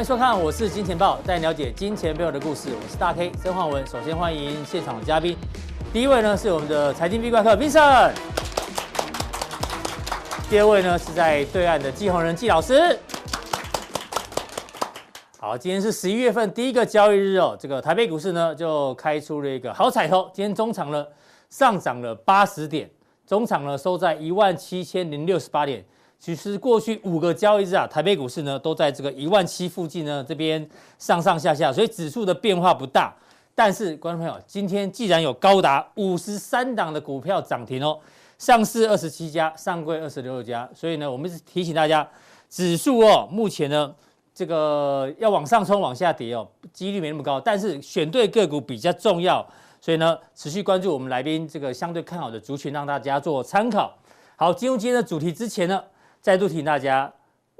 欢迎收看，我是金钱豹，带你了解金钱背后的故事。我是大 K 曾焕文。首先欢迎现场的嘉宾，第一位呢是我们的财经 V 怪客 Vincent，第二位呢是在对岸的季鸿仁季老师。好，今天是十一月份第一个交易日哦，这个台北股市呢就开出了一个好彩头，今天中场呢上涨了八十点，中场呢收在一万七千零六十八点。其实过去五个交易日啊，台北股市呢都在这个一万七附近呢，这边上上下下，所以指数的变化不大。但是，观众朋友，今天既然有高达五十三档的股票涨停哦，上市二十七家，上柜二十六家，所以呢，我们是提醒大家，指数哦，目前呢这个要往上冲、往下跌哦，几率没那么高，但是选对个股比较重要。所以呢，持续关注我们来宾这个相对看好的族群，让大家做参考。好，进入今天的主题之前呢。再度提醒大家，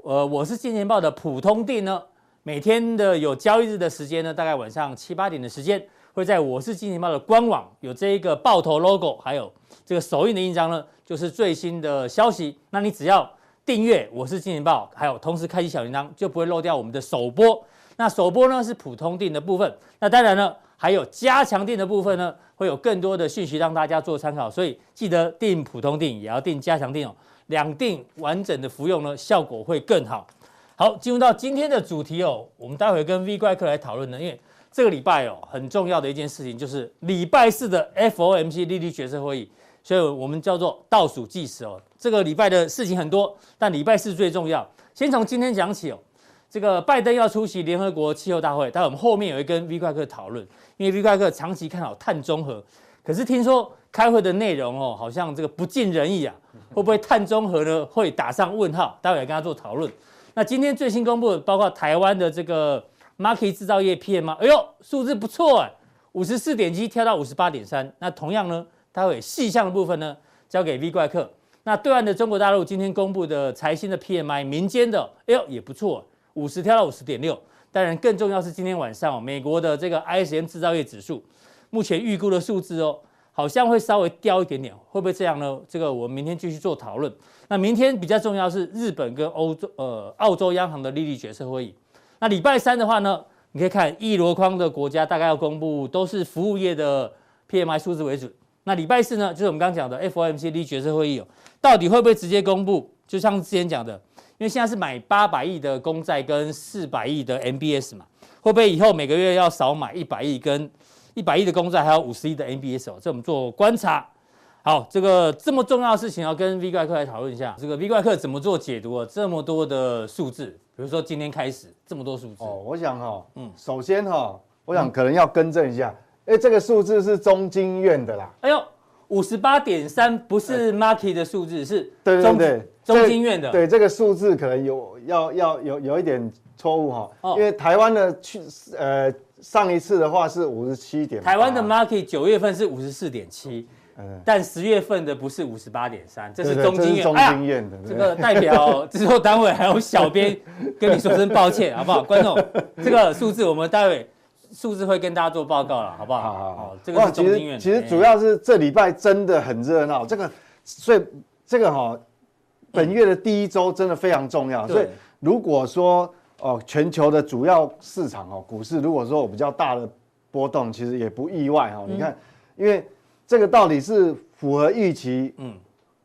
呃，我是金钱爆的普通錠呢，每天的有交易日的时间呢，大概晚上七八点的时间，会在我是金钱爆的官网有这一个爆头 logo，还有这个手印的印章呢，就是最新的消息。那你只要订阅我是金钱爆，还有同时开启小铃铛，就不会漏掉我们的首播。那首播呢是普通錠的部分，那当然呢还有加强錠的部分呢，会有更多的讯息让大家做参考，所以记得订普通錠，也要订加强錠哦。两定完整的服用呢，效果会更好。好，进入到今天的主题哦，我们待会跟 V 怪客来讨论呢，因为这个礼拜哦，很重要的一件事情就是礼拜四的 FOMC 利率决策会议，所以我们叫做倒数计时哦。这个礼拜的事情很多，但礼拜四最重要。先从今天讲起哦，这个拜登要出席联合国气候大会，待会我们后面也会跟 V 怪客讨论，因为 V 怪客长期看好碳中和，可是听说开会的内容哦，好像这个不尽人意啊。会不会碳中和呢？会打上问号？待会来跟他做讨论。那今天最新公布的，包括台湾的这个 Markit 制造业 PMI，哎呦，数字不错哎，五十四点七跳到五十八点三。那同样呢，待会细项的部分呢，交给 V 怪客。那对岸的中国大陆今天公布的财新的 PMI，民间的，哎呦也不错，五十跳到五十点六。当然更重要是今天晚上美国的这个 ISM 制造业指数，目前预估的数字哦。好像会稍微掉一点点，会不会这样呢？这个我们明天继续做讨论。那明天比较重要是日本跟欧洲、呃澳洲央行的利率决策会议。那礼拜三的话呢，你可以看一箩筐的国家大概要公布都是服务业的 PMI 数字为准。那礼拜四呢，就是我们刚刚讲的 FOMC 利率决策会议哦，到底会不会直接公布？就像之前讲的，因为现在是买八百亿的公债跟四百亿的 MBS 嘛，会不会以后每个月要少买一百亿跟？一百亿的公债，还有五十亿的 MBS 哦，这我们做观察。好，这个这么重要的事情，要跟 V 怪客来讨论一下。这个 V 怪客怎么做解读啊？这么多的数字，比如说今天开始这么多数字。哦，我想哈、哦，嗯，首先哈、哦，我想可能要更正一下，哎、嗯，这个数字是中经院的啦。哎呦，五十八点三不是 Markit 的数字，是对对对，中经院的。对，这个数字可能有要要有有一点错误哈，因为台湾的去呃。上一次的话是五十七点，台湾的 market 九月份是五十四点七，但十月份的不是五十八点三，这是中经院，中经院的、哎、这个代表制作单位还有小编跟你说声抱歉，好不好？观众，这个数字我们待会数字会跟大家做报告了，好不好？好好好，这个是中经院。其实主要是这礼拜真的很热闹，这个所以这个哈本月的第一周真的非常重要，所以如果说。哦，全球的主要市场哦，股市如果说有比较大的波动，其实也不意外哈。你看，因为这个到底是符合预期，嗯，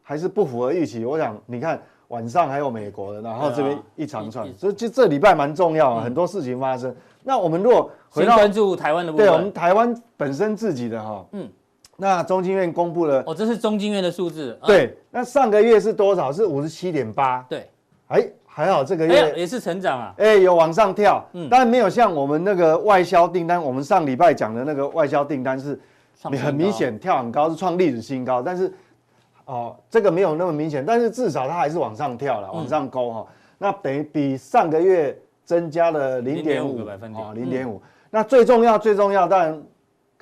还是不符合预期？我想你看晚上还有美国的，然后这边一长串，所以就这礼拜蛮重要啊，很多事情发生。那我们如果回到关注台湾的部分，对，我们台湾本身自己的哈，嗯，那中经院公布了，哦，这是中经院的数字，对，那上个月是多少？是五十七点八，对，哎。还好这个月也是成长啊，哎，有往上跳，嗯，当然没有像我们那个外销订单，我们上礼拜讲的那个外销订单是很明显跳很高，是创历史新高，但是哦，这个没有那么明显，但是至少它还是往上跳了，往上勾哈，那等于比上个月增加了零点五个百分点，零点五，那最重要最重要当然。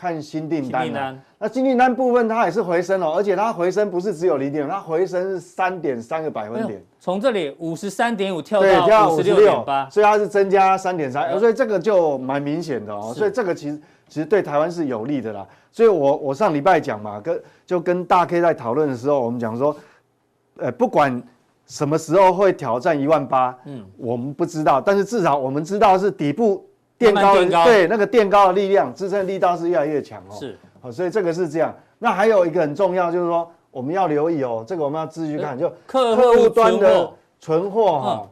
看新订单，单，那新订单部分它也是回升哦，而且它回升不是只有零点五，它回升是三点三个百分点，从这里五十三点五跳到五十六点八，所以它是增加三点三，所以这个就蛮明显的哦，所以这个其实其实对台湾是有利的啦。所以我我上礼拜讲嘛，跟就跟大 K 在讨论的时候，我们讲说，呃，不管什么时候会挑战一万八？嗯，我们不知道，但是至少我们知道是底部垫高对那个垫高的力量支撑力道是越来越强哦。是，好，所以这个是这样。那还有一个很重要，就是说我们要留意哦，这个我们要继续看，就客户端的存货哈，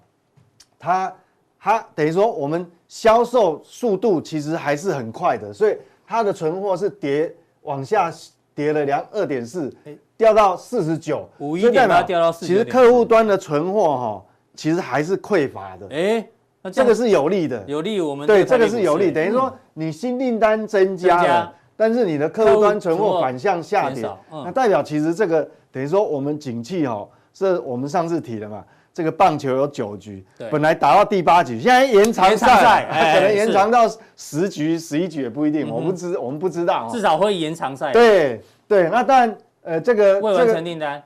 它它等于说我们销售速度其实还是很快的，所以它的存货是跌往下跌了两二点四。掉到四十九，五一点它掉到四十九。其实客户端的存货哈，其实还是匮乏的。哎，那这个是有利的，有利我们对这个是有利，等于说你新订单增加了，但是你的客户端存货反向下跌，那代表其实这个等于说我们景气哦，是我们上次提的嘛，这个棒球有九局，本来打到第八局，现在延长赛，可能延长到十局、十一局也不一定，我不知我们不知道，至少会延长赛。对对，那当然。呃，这个未完成订单，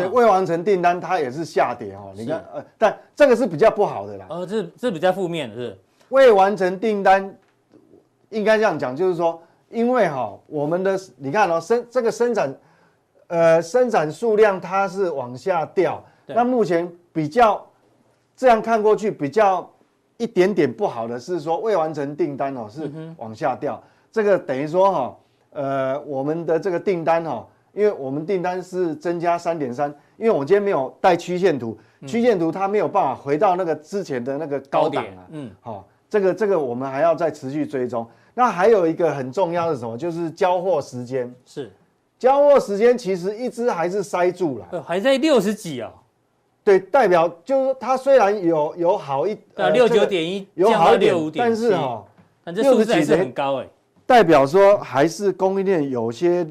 对，未完成订单它也是下跌哦。你看，呃，但这个是比较不好的啦。呃，这这比较负面的是未完成订单，应该这样讲，就是说，因为哈，我们的你看哦，生这个生产，呃，生产数量它是往下掉。那目前比较这样看过去，比较一点点不好的是说，未完成订单哦是往下掉。这个等于说哈，呃，我们的这个订单哈。因为我们订单是增加三点三，因为我今天没有带曲线图，曲线图它没有办法回到那个之前的那个高档啊。嗯，好，这个这个我们还要再持续追踪。那还有一个很重要的什么，就是交货时间。是，交货时间其实一直还是塞住了，还在六十几啊。对，代表就是它虽然有有好一，呃，六九点一，有好一点，但是哈，六十几是很高哎，代表说还是供应链有些。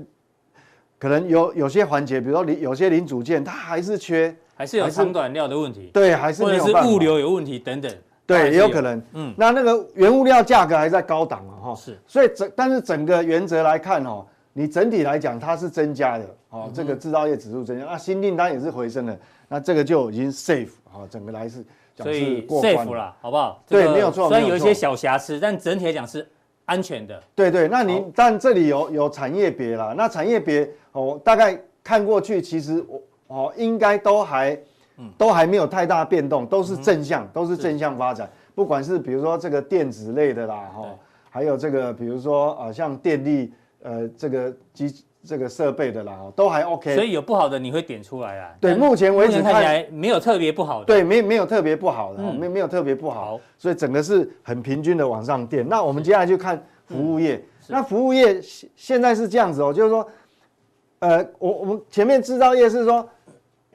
可能有有些环节，比如说零有些零组件，它还是缺，还是有长短料的问题，对，还是没有或者是物流有问题等等，对，也有可能。嗯，那那个原物料价格还在高档嘛，哈，是，所以整但是整个原则来看，哦，你整体来讲它是增加的，哦，这个制造业指数增加，那新订单也是回升的，那这个就已经 safe，好，整个来是所以 safe 了，好不好？对，没有错，虽然有一些小瑕疵，但整体来讲是安全的。对对，那你但这里有有产业别啦，那产业别。哦，大概看过去，其实我哦，应该都还，都还没有太大变动，都是正向，都是正向发展。不管是比如说这个电子类的啦，哈，还有这个比如说啊，像电力呃这个机这个设备的啦，都还 OK。所以有不好的你会点出来啊？对，目前为止看起来没有特别不好的。对，没没有特别不好的，没没有特别不好。所以整个是很平均的往上垫。那我们接下来就看服务业。那服务业现现在是这样子哦，就是说。呃，我我们前面制造业是说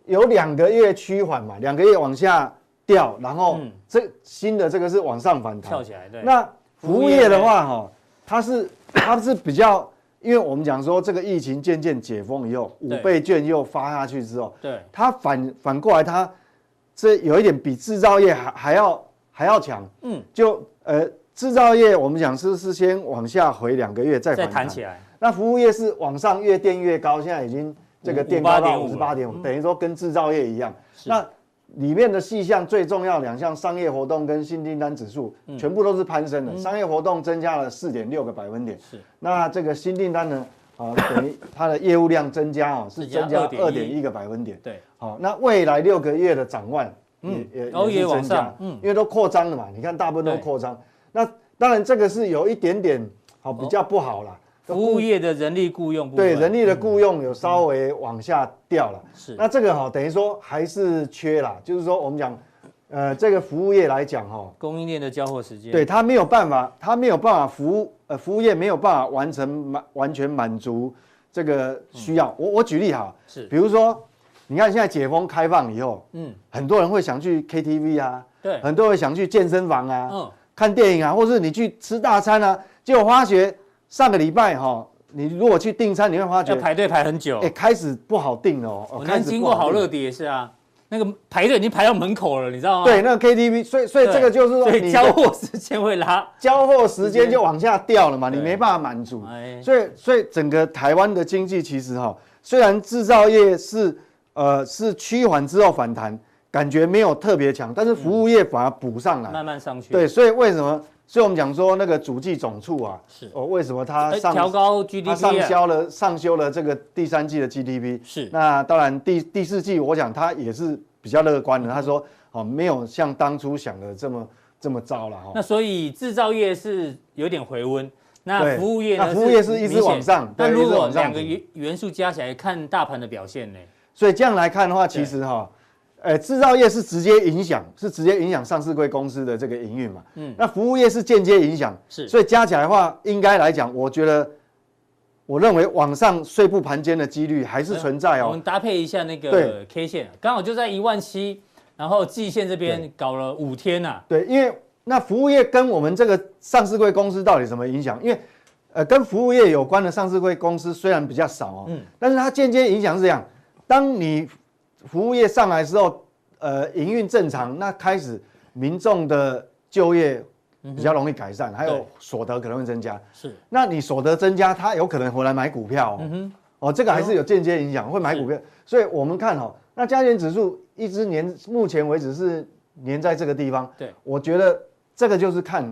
有两个月趋缓嘛，两个月往下掉，然后这新的这个是往上反弹，跳起来。对。那服务业的话，哈，它是它是比较，因为我们讲说这个疫情渐渐解封以后，五倍券又发下去之后，对，它反反过来，它这有一点比制造业还还要还要强。嗯。就呃，制造业我们讲是是先往下回两个月再反弹，再弹起来。那服务业是往上越垫越高，现在已经这个垫高到五十八点五，等于说跟制造业一样。那里面的细项最重要两项，商业活动跟新订单指数全部都是攀升的。商业活动增加了四点六个百分点，是。那这个新订单呢？啊，等于它的业务量增加啊，是增加二点一个百分点。对。好，那未来六个月的展望也也也是增加，嗯，因为都扩张了嘛。你看大部分都扩张。那当然这个是有一点点好比较不好了。服务业的人力雇佣，对人力的雇佣有稍微往下掉了，是。那这个哈，等于说还是缺啦，就是说我们讲，呃，这个服务业来讲哈，供应链的交货时间，对它没有办法，它没有办法服务，呃，服务业没有办法完成满完全满足这个需要。我我举例哈，是，比如说，你看现在解封开放以后，嗯，很多人会想去 KTV 啊，对，很多人想去健身房啊，嗯，看电影啊，或是你去吃大餐啊，结果发觉。上个礼拜哈，你如果去订餐，你会发觉排队排很久，哎，开始不好订了。我们经过好乐迪也是啊，那个排队已经排到门口了，你知道吗？对，那个 KTV，所以所以这个就是说，你交货时间会拉，交货时间就往下掉了嘛，你没办法满足。所以所以整个台湾的经济其实哈，虽然制造业是呃是趋缓之后反弹，感觉没有特别强，但是服务业反而补上来，慢慢上去。对，所以为什么？所以我们讲说那个主计总处啊，是哦，为什么它上调高 GDP，它上修了上修了这个第三季的 GDP？是那当然第第四季我想它也是比较乐观的，他说哦，没有像当初想的这么这么糟了哈。那所以制造业是有点回温，那服务业呢？那服务业是一直往上。但如果两个元元素加起来看大盘的表现呢？所以这样来看的话，其实哈，呃，制造业是直接影响，是直接影响上市柜公司的这个营运嘛。嗯。那服务业是间接影响，是。所以加起来的话，应该来讲，我觉得。我认为往上碎步盘间的几率还是存在哦。我们搭配一下那个 K 线，刚好就在一万七，然后季线这边搞了五天呐。对，因为那服务业跟我们这个上市柜公司到底什么影响？因为呃，跟服务业有关的上市柜公司虽然比较少哦，嗯，但是它间接影响是这样：当你服务业上来之后，呃，营运正常，那开始民众的就业。比较容易改善，还有所得可能会增加。是，那你所得增加，他有可能回来买股票哦。嗯哼，哦，这个还是有间接影响，会买股票。所以我们看哦，那加权指数一直年，目前为止是粘在这个地方。对，我觉得这个就是看，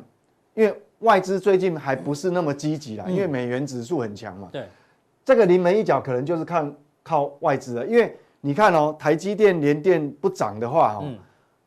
因为外资最近还不是那么积极啦，因为美元指数很强嘛。对，这个临门一脚可能就是看靠外资了，因为你看哦，台积电、联电不涨的话哦。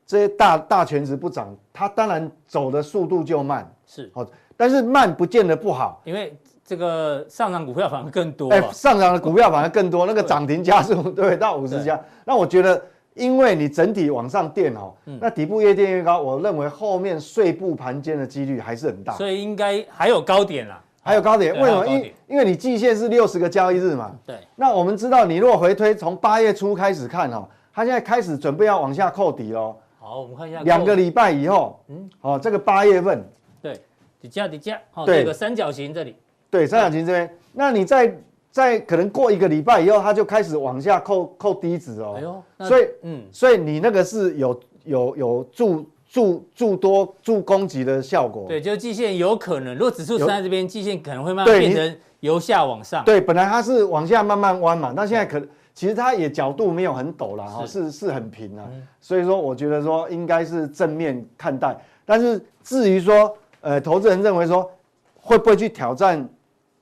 这些大大全值不涨，它当然走的速度就慢，是。哦，但是慢不见得不好，因为这个上涨股票反而更多，哎，上涨的股票反而更多，那个涨停加速 对到五十家，那我觉得，因为你整体往上垫哦，那底部越垫越高，我认为后面碎步盘间的几率还是很大，所以应该还有高点啦，还有高点，为什么？因因为你季线是六十个交易日嘛，对，那我们知道你如果回推从八月初开始看哦，它现在开始准备要往下扣底喽。好，我们看一下两个礼拜以后，嗯，哦，这个八月份，对，底价底价，好，这个三角形这里，对，三角形这边，那你在在可能过一个礼拜以后，它就开始往下扣扣低值哦，哎呦，所以，嗯，所以你那个是有有有助助助多助攻击的效果，对，就是季线有可能，如果指数站在这边，季线可能会慢慢变成由下往上，对，本来它是往下慢慢弯嘛，那现在可。其实它也角度没有很陡啦，哈，是是很平啊，所以说我觉得说应该是正面看待。但是至于说，呃，投资人认为说会不会去挑战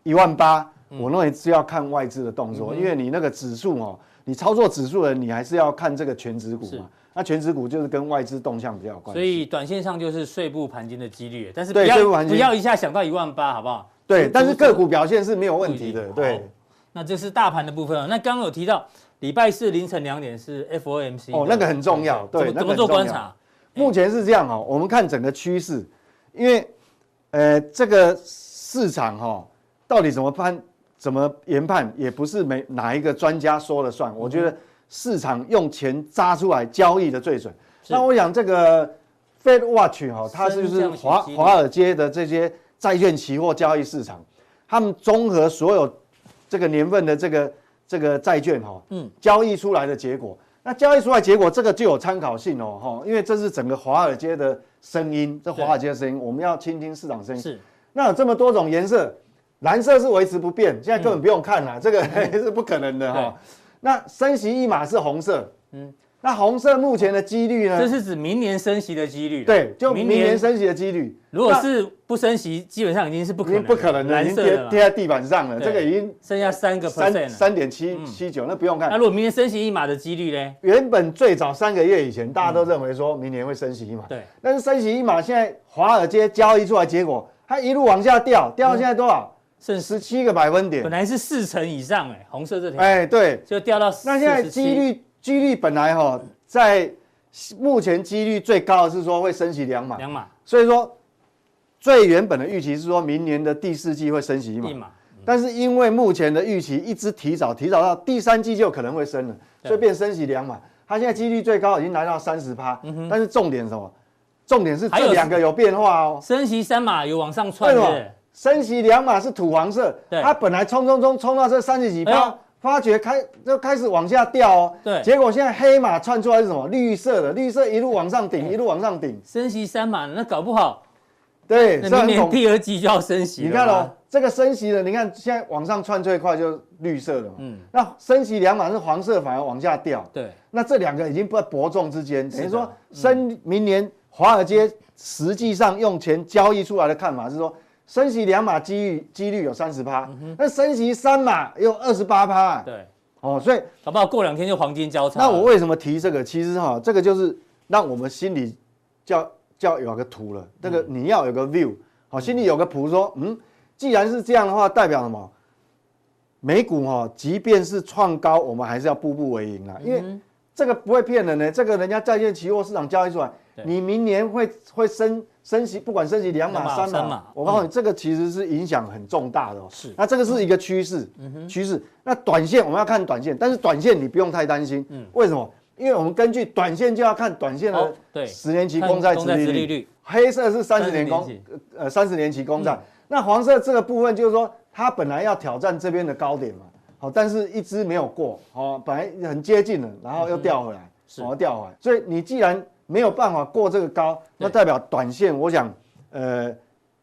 一万八，我认为是要看外资的动作，因为你那个指数哦，你操作指数的你还是要看这个权值股嘛，那全指股就是跟外资动向比较有关系。所以短线上就是碎步盘金的几率，但是不要不要一下想到一万八，好不好？对，但是个股表现是没有问题的，对。那这是大盘的部分啊。那刚刚有提到礼拜四凌晨两点是 FOMC 哦，那个很重要，对，怎么做观察？目前是这样哦，我们看整个趋势，因为呃这个市场哈到底怎么判、怎么研判，也不是每哪一个专家说了算。我觉得市场用钱扎出来交易的最准。那我想这个 Fed Watch 哈，它就是华华尔街的这些债券期货交易市场，他们综合所有。这个年份的这个这个债券哈，嗯，交易出来的结果，那交易出来结果这个就有参考性哦，哈，因为这是整个华尔街的声音，这华尔街的声音，我们要倾听市场声音。是，那有这么多种颜色，蓝色是维持不变，现在根本不用看了，这个 是不可能的哈。那升息一码是红色，嗯。那红色目前的几率呢？这是指明年升息的几率。对，就明年升息的几率。如果是不升息，基本上已经是不可能，不可能的，已经贴贴在地板上了。这个已经剩下三个 percent，三点七七九，那不用看。那如果明年升息一码的几率呢？原本最早三个月以前，大家都认为说明年会升息一码。对。但是升息一码，现在华尔街交易出来结果，它一路往下掉，掉到现在多少？剩十七个百分点。本来是四成以上，哎，红色这条。哎，对。就掉到那现在几率几率本来哈。在目前几率最高的是说会升息两码，两码，所以说最原本的预期是说明年的第四季会升息一码，但是因为目前的预期一直提早，提早到第三季就可能会升了，所以变升息两码。它现在几率最高已经来到三十趴，但是重点是什么？重点是这两个有变化哦。升息三码有往上窜，对，升息两码是土黄色，它本来冲冲冲冲到这三十几趴。发觉开就开始往下掉哦，对，结果现在黑马窜出来是什么？绿色的，绿色一路往上顶，一路往上顶，升息三码，那搞不好，对，明年第二季就要升息。你看哦，这个升息的，你看现在往上窜最快就是绿色的嘛，嗯，那升息两码是黄色，反而往下掉，对，那这两个已经不在伯仲之间，等于说升明年华尔街实际上用钱交易出来的看法是说。升息两码几率几率有三十趴，那升息三码有二十八趴。对，哦，所以好不好？过两天就黄金交叉。那我为什么提这个？其实哈，这个就是让我们心里叫叫有个图了。这个你要有个 view，好，心里有个谱，说，嗯，既然是这样的话，代表什么？美股哈，即便是创高，我们还是要步步为营啊，因为这个不会骗人的。这个人家债券期货市场交易出来，你明年会会升升息，不管升息两码三码，我告诉你，这个其实是影响很重大的哦。是，那这个是一个趋势，趋势。那短线我们要看短线，但是短线你不用太担心。嗯。为什么？因为我们根据短线就要看短线的十年期公债殖利率，黑色是三十年公呃三十年期公债，那黄色这个部分就是说。它本来要挑战这边的高点嘛，好，但是一只没有过，好，本来很接近了，然后又掉回来，然后掉回来，所以你既然没有办法过这个高，那代表短线，我想，呃，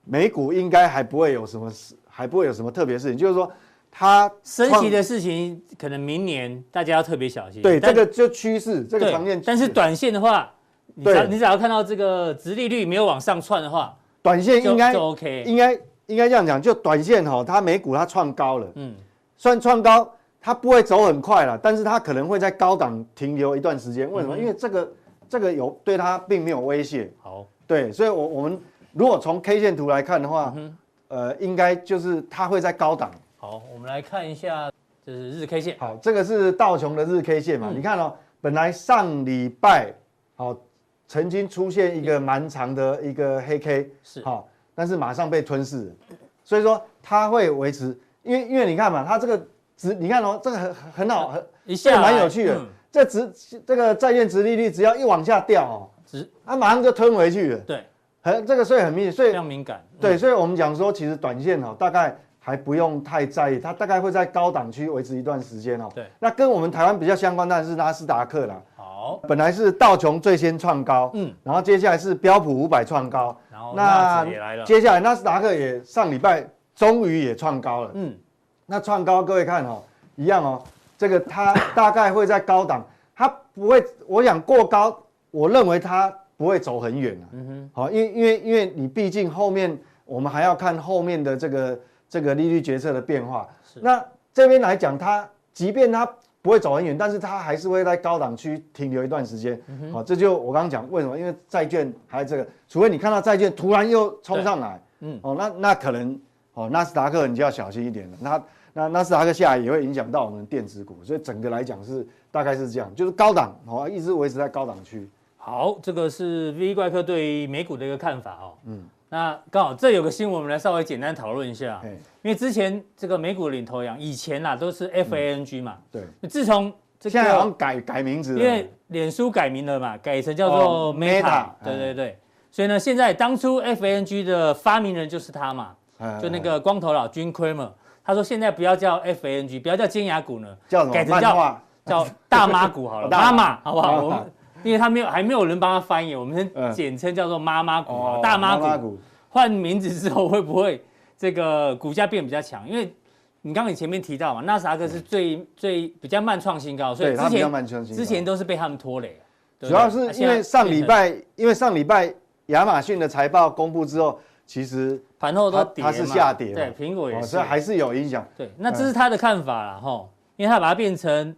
美股应该还不会有什么事，还不会有什么特别事情，就是说它升息的事情，可能明年大家要特别小心。对，这个就趋势，这个常见。但是短线的话，你只要你只要看到这个殖利率没有往上窜的话，短线应该 OK，应该。应该这样讲，就短线哈，它美股它创高了，嗯，虽然创高，它不会走很快了，但是它可能会在高档停留一段时间。为什么？因为这个这个有对它并没有威胁。好，对，所以，我我们如果从 K 线图来看的话，呃，应该就是它会在高档。好，我们来看一下，这是日 K 线。好，这个是道琼的日 K 线嘛？你看哦，本来上礼拜好曾经出现一个蛮长的一个黑 K，是好。但是马上被吞噬，所以说它会维持，因为因为你看嘛，它这个值，你看哦，这个很很好，很 一下蛮有趣的。这值这个债券值利率只要一往下掉哦，值它马上就吞回去了。对，很这个所以很明显，所以非常敏感。对，所以我们讲说，其实短线哦，大概还不用太在意，它大概会在高档区维持一段时间哦。对，那跟我们台湾比较相关，当然是纳斯达克啦。好，本来是道琼最先创高，嗯，然后接下来是标普五百创高。那接下来纳斯达克也上礼拜终于也创高了，嗯，那创高各位看哦，一样哦，这个它大概会在高档，它不会，我想过高，我认为它不会走很远，嗯哼，好，因为因为因为你毕竟后面我们还要看后面的这个这个利率决策的变化，是，那这边来讲，它即便它。不会走很远，但是它还是会在高档区停留一段时间。好、嗯哼。哦，这就我刚刚讲为什么？因为债券还有这个，除非你看到债券突然又冲上来，嗯，哦，那那可能哦，纳斯达克你就要小心一点了。那那纳斯达克下来也会影响到我们的电子股，所以整个来讲是大概是这样，就是高档哦，一直维持在高档区。好，这个是 V 怪客对于美股的一个看法哦。嗯。那刚好这有个新闻，我们来稍微简单讨论一下。因为之前这个美股领头羊，以前呐都是 FANG 嘛。对。自从这个现在好像改改名字了，因为脸书改名了嘛，改成叫做 Meta。对对对。所以呢，现在当初 FANG 的发明人就是他嘛，就那个光头佬 Jim Cramer。他说现在不要叫 FANG，不要叫尖牙股呢，叫什么？改成叫叫大妈股好了，妈妈好不好？我们。因为他没有，还没有人帮他翻译，我们先简称叫做妈妈股、嗯、大妈股。换名字之后会不会这个股价变比较强？因为你刚刚你前面提到嘛，纳斯达克是最、嗯、最比较慢创新高，所以之前之前都是被他们拖累。主要是因为上礼拜，因为上礼拜亚马逊的财报公布之后，其实盘后都跌，它是下跌。对，苹果也是，所以还是有影响。对，那这是他的看法啦，哈，因为他把它变成。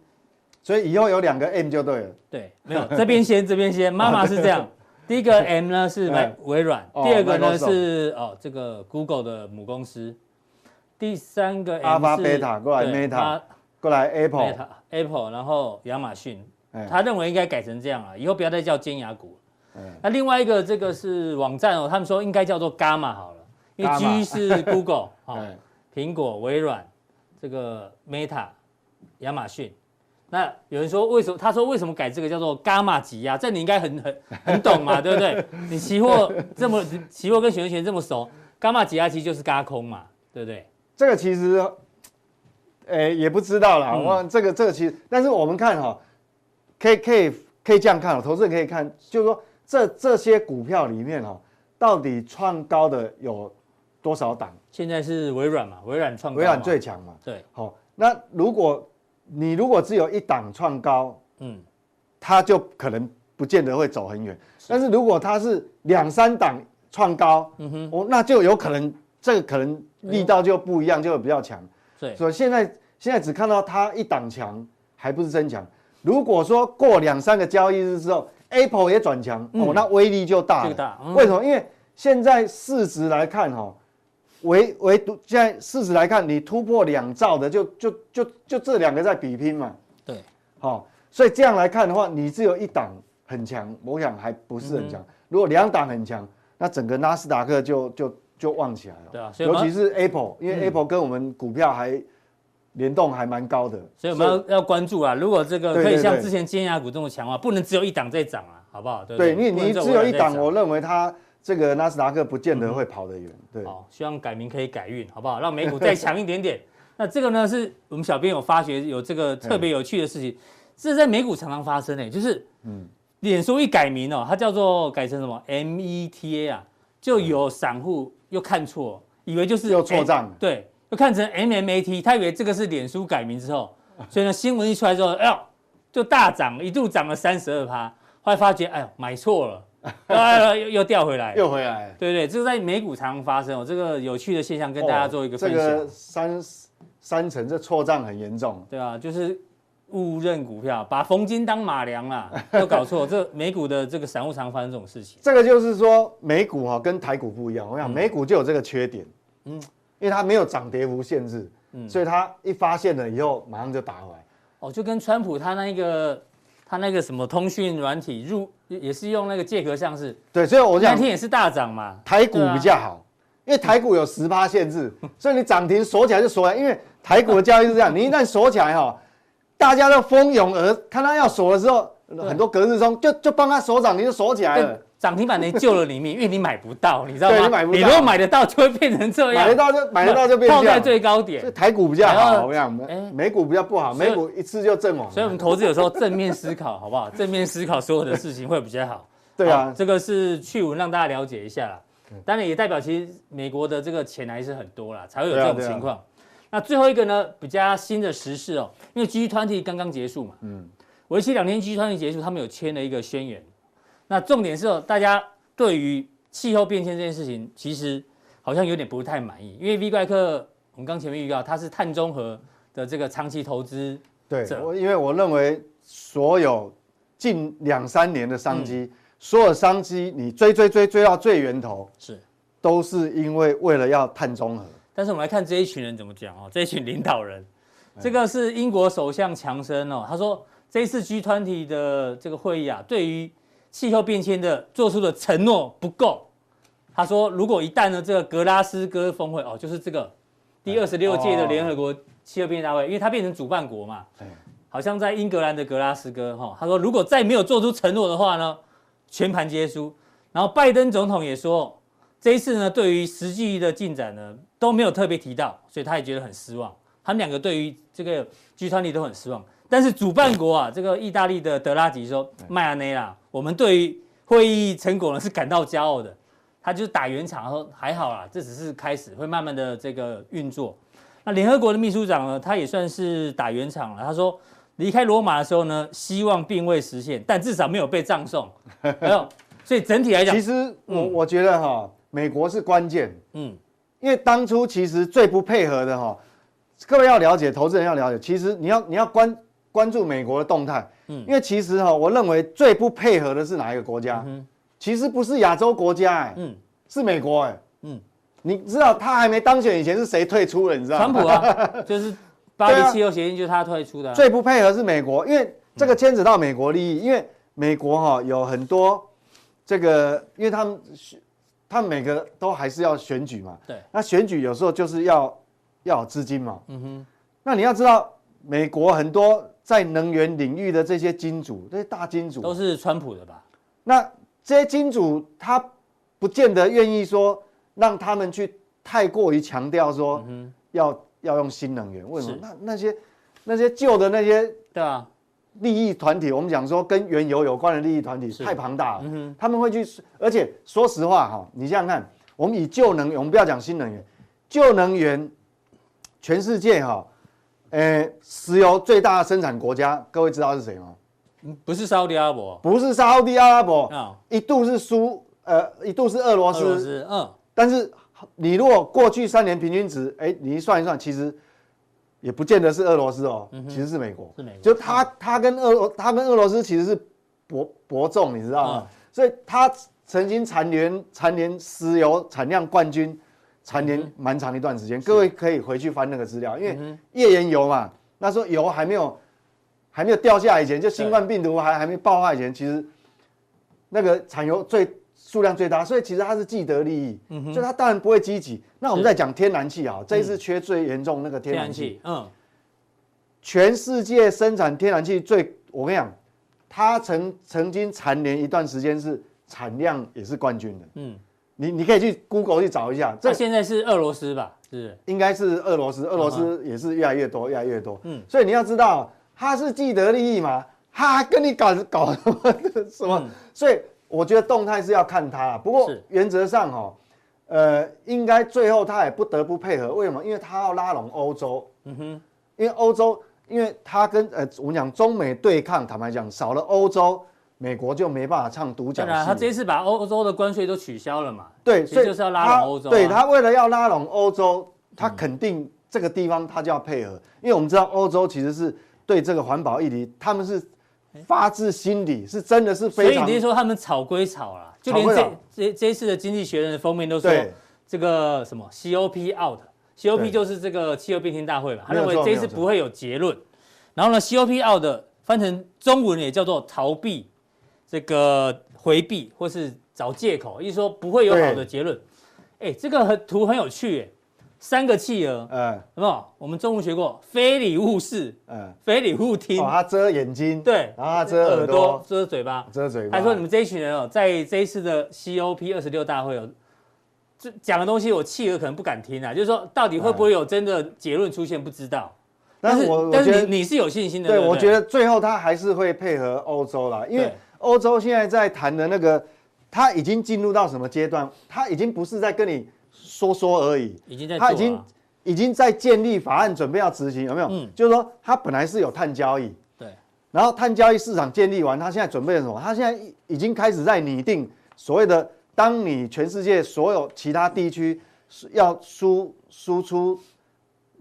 所以以后有两个 M 就对了。对，没有这边先，这边先。妈妈是这样，第一个 M 呢是微微软，第二个呢是哦这个 Google 的母公司，第三个 M 是 Beta 过来 Meta，过来 Apple，Apple，然后亚马逊，他认为应该改成这样啊，以后不要再叫尖牙股。那另外一个这个是网站哦，他们说应该叫做 Gamma 好了，因为 G 是 Google 啊，苹果、微软，这个 Meta，亚马逊。那有人说为什么？他说为什么改这个叫做伽马挤压？这你应该很很很懂嘛，对不对？你期货这么期货跟选择权这么熟，伽马挤压其实就是嘎空嘛，对不对？这个其实，诶也不知道啦。我、嗯、这个这个其实，但是我们看哈、喔，可以可以可以这样看哦、喔，投资人可以看，就是说这这些股票里面哦、喔，到底创高的有多少档？现在是微软嘛，微软创高，微软最强嘛。对，好，那如果。你如果只有一档创高，嗯，它就可能不见得会走很远。是但是如果它是两三档创高，嗯哼，哦，那就有可能这个可能力道就不一样，就会比较强。对，所以现在现在只看到它一档强，还不是真强。如果说过两三个交易日之后，Apple 也转强，哦，那威力就大了。大为什么？因为现在市值来看，哈，唯唯独现在市值来看，你突破两兆的就，就就就就这两个在比拼嘛。对，好，所以这样来看的话，你只有一档很强，我想还不是很强。如果两档很强，那整个纳斯达克就就就旺起来了。对啊，尤其是 Apple，因为 Apple 跟我们股票还联动还蛮高的，所以我们要要关注啊。如果这个可以像之前尖牙股这么强啊，不能只有一档在涨啊，好不好？对，对，你你只有一档，我认为它这个纳斯达克不见得会跑得远。对，好，希望改名可以改运，好不好？让美股再强一点点。那这个呢，是我们小编有发觉有这个特别有趣的事情，是在美股常常发生诶，就是嗯，脸书一改名哦，它叫做改成什么 META 啊。就有散户又看错，以为就是又错账，对，又看成 MMAT，他以为这个是脸书改名之后，所以呢新闻一出来之后，哎呦，就大涨，一度涨了三十二趴，后来发觉哎呦买错了，又又又掉回来，又回来，对对，这个在美股常常发生哦，这个有趣的现象跟大家做一个分享。这个三三成这错账很严重，对啊，就是。误认股票，把冯金当马良啦，都搞错。这美股的这个散户常发生这种事情。这个就是说，美股哈跟台股不一样。我想美股就有这个缺点，嗯，因为它没有涨跌幅限制，嗯，所以它一发现了以后，马上就打回来。哦，就跟川普他那个他那个什么通讯软体入也是用那个借壳上市，对，所以我讲那天也是大涨嘛。台股比较好，因为台股有十八限制，所以你涨停锁起来就锁起来。因为台股的交易是这样，你一旦锁起来哈。大家都蜂拥而看他要锁的时候，很多隔日中就就帮他锁涨停就锁起来了，涨停板能救了你命，因为你买不到，你知道吗？你买不到。你如果买得到，就会变成这样。买得到就买得到就。套在最高点。台股比较好，我讲，哎，美股比较不好，美股一次就阵亡。所以我们投资有时候正面思考，好不好？正面思考所有的事情会比较好。对啊，这个是趣闻，让大家了解一下啦。当然也代表其实美国的这个钱还是很多啦，才会有这种情况。那最后一个呢，比较新的时事哦，因为 G20 刚刚结束嘛，嗯，为期两天 G20 结束，他们有签了一个宣言。那重点是哦，大家对于气候变迁这件事情，其实好像有点不太满意，因为 V 怪客，我们刚前面预告，他是碳中和的这个长期投资。对，我因为我认为所有近两三年的商机，嗯、所有商机你追追追追到最源头，是都是因为为了要碳中和。但是我们来看这一群人怎么讲哦，这一群领导人，这个是英国首相强生哦，他说这一次 G20 的这个会议啊，对于气候变迁的做出的承诺不够。他说，如果一旦呢这个格拉斯哥峰会哦，就是这个第二十六届的联合国气候变迁大会，因为它变成主办国嘛，好像在英格兰的格拉斯哥哈，他说如果再没有做出承诺的话呢，全盘皆输。然后拜登总统也说。这一次呢，对于实际的进展呢都没有特别提到，所以他也觉得很失望。他们两个对于这个集团里都很失望。但是主办国啊，这个意大利的德拉吉说：“迈阿内啦，我们对于会议成果呢是感到骄傲的。”他就是打圆场，说还好啦，这只是开始，会慢慢的这个运作。那联合国的秘书长呢，他也算是打圆场了。他说离开罗马的时候呢，希望并未实现，但至少没有被葬送。没有，所以整体来讲，其实我我觉得哈。美国是关键，嗯，因为当初其实最不配合的哈，各位要了解，投资人要了解，其实你要你要关关注美国的动态，嗯，因为其实哈，我认为最不配合的是哪一个国家？嗯，其实不是亚洲国家，哎，嗯，是美国，哎，嗯，你知道他还没当选以前是谁退出了？你知道吗？川普啊，就是巴黎气候协定就是他退出的，啊，最不配合是美国，因为这个牵扯到美国利益，因为美国哈有很多这个，因为他们。他每个都还是要选举嘛？对。那选举有时候就是要要有资金嘛。嗯哼。那你要知道，美国很多在能源领域的这些金主，这些大金主都是川普的吧？那这些金主他不见得愿意说让他们去太过于强调说要要用新能源。为什么？那那些那些旧的那些对啊。利益团体，我们讲说跟原油有关的利益团体太庞大了，嗯、他们会去，而且说实话哈，你想想看，我们以旧能源，我们不要讲新能源，旧能源，全世界哈，呃，石油最大的生产国家，各位知道是谁吗？不是沙乌地阿拉伯，不是沙乌地阿拉伯，哦、一度是苏，呃，一度是俄罗斯，嗯，但是你如果过去三年平均值，哎，你一算一算，其实也不见得是俄罗斯哦，嗯、其实是美国。是美国。就他他跟俄罗他跟俄罗斯其实是伯伯仲，你知道吗？嗯、所以他曾经蝉联蝉联石油产量冠军，蝉联蛮长一段时间。嗯、各位可以回去翻那个资料，因为页岩油嘛，那时候油还没有还没有掉下来以前，就新冠病毒还还没爆发以前，其实那个产油最。数量最大，所以其实它是既得利益，所以它当然不会积极。那我们再讲天然气啊，这一次缺最严重那个天然气，嗯，全世界生产天然气最，我跟你讲，它曾曾经蝉联一段时间是产量也是冠军的，嗯，你你可以去 Google 去找一下，这现在是俄罗斯吧？是，应该是俄罗斯，俄罗斯也是越来越多，越来越多，嗯，所以你要知道，他是既得利益嘛，他还跟你搞搞什么什么，所以。我觉得动态是要看他，不过原则上哦，呃，应该最后他也不得不配合。为什么？因为他要拉拢欧洲。嗯哼，因为欧洲，因为他跟呃，我们讲中美对抗，坦白讲，少了欧洲，美国就没办法唱独角戏。他这次把欧洲的关税都取消了嘛？对，所以就是要拉拢欧洲。对，他为了要拉拢欧洲，他肯定这个地方他就要配合，因为我们知道欧洲其实是对这个环保议题，他们是。发自心底是真的是非常，所以你是说他们吵归吵啦，就连这这这一次的《经济学人》的封面都说这个什么 COP out，COP 就是这个气候变迁大会嘛，他认为这一次不会有结论。然后呢，COP out 的翻成中文也叫做逃避、这个回避或是找借口，意思说不会有好的结论。哎，这个图很有趣哎。三个企鹅，嗯，有没有？我们中文学过，非礼勿视，嗯，非礼勿听。哦，他遮眼睛，对，然后他遮耳朵，遮嘴巴，遮嘴巴。还说你们这一群人哦，在这一次的 COP 二十六大会哦，这讲的东西我企鹅可能不敢听啊，就是说到底会不会有真的结论出现，不知道。但是，但是你你是有信心的。对，我觉得最后他还是会配合欧洲啦，因为欧洲现在在谈的那个，他已经进入到什么阶段？他已经不是在跟你。说说而已，已经在他已经已经在建立法案，准备要执行，有没有？嗯，就是说他本来是有碳交易，对，然后碳交易市场建立完，他现在准备了什么？他现在已经开始在拟定所谓的，当你全世界所有其他地区要输输出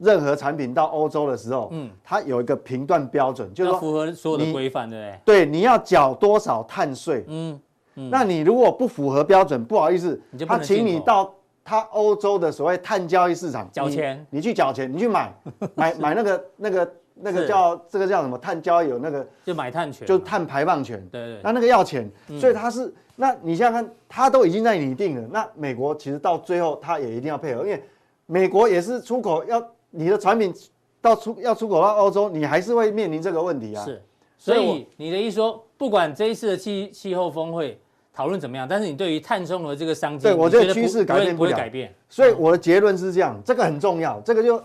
任何产品到欧洲的时候，嗯，它有一个评断标准，就是说符合所有的规范，对不对？对，你要缴多少碳税？嗯，那你如果不符合标准，不好意思，他请你到。他欧洲的所谓碳交易市场，缴钱。你，你去缴钱，你去买，买买那个那个那个叫这个叫什么碳交易有那个，就买碳权，就碳排放权，对对，那那个要钱，所以他是，那你想想看，他都已经在拟定了，那美国其实到最后他也一定要配合，因为美国也是出口要你的产品到出要出口到欧洲，你还是会面临这个问题啊，是，所以你的意思说，不管这一次的气气候峰会。讨论怎么样？但是你对于碳中和这个商机，对我觉得趋势改变不会改变。所以我的结论是这样，这个很重要。这个就